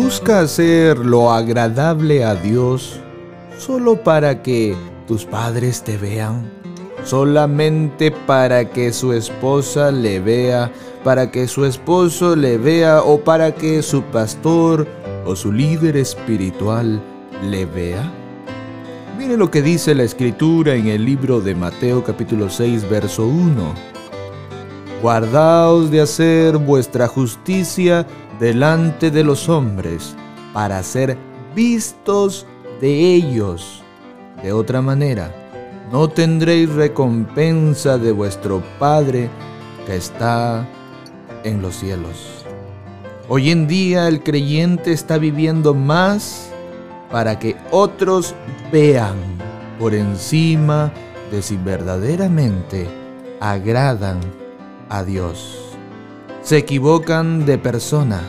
busca hacer lo agradable a Dios solo para que tus padres te vean, solamente para que su esposa le vea, para que su esposo le vea o para que su pastor o su líder espiritual le vea? Mire lo que dice la escritura en el libro de Mateo capítulo 6 verso 1. Guardaos de hacer vuestra justicia delante de los hombres para ser vistos de ellos. De otra manera, no tendréis recompensa de vuestro Padre que está en los cielos. Hoy en día el creyente está viviendo más para que otros vean por encima de si verdaderamente agradan a Dios. Se equivocan de persona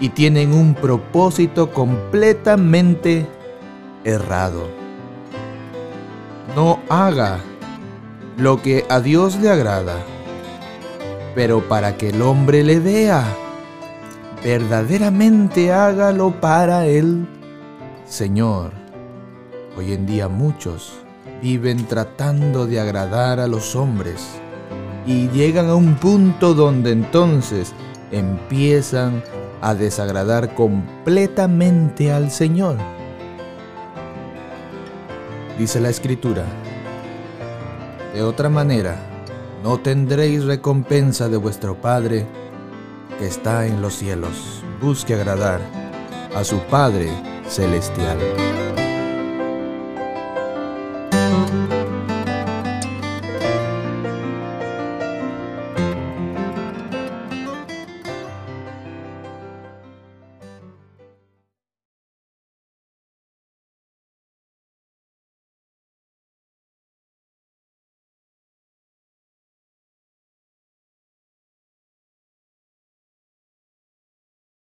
y tienen un propósito completamente errado. No haga lo que a Dios le agrada, pero para que el hombre le vea, verdaderamente hágalo para el Señor. Hoy en día muchos viven tratando de agradar a los hombres y llegan a un punto donde entonces empiezan a desagradar completamente al Señor. Dice la Escritura, de otra manera, no tendréis recompensa de vuestro Padre que está en los cielos. Busque agradar a su Padre celestial.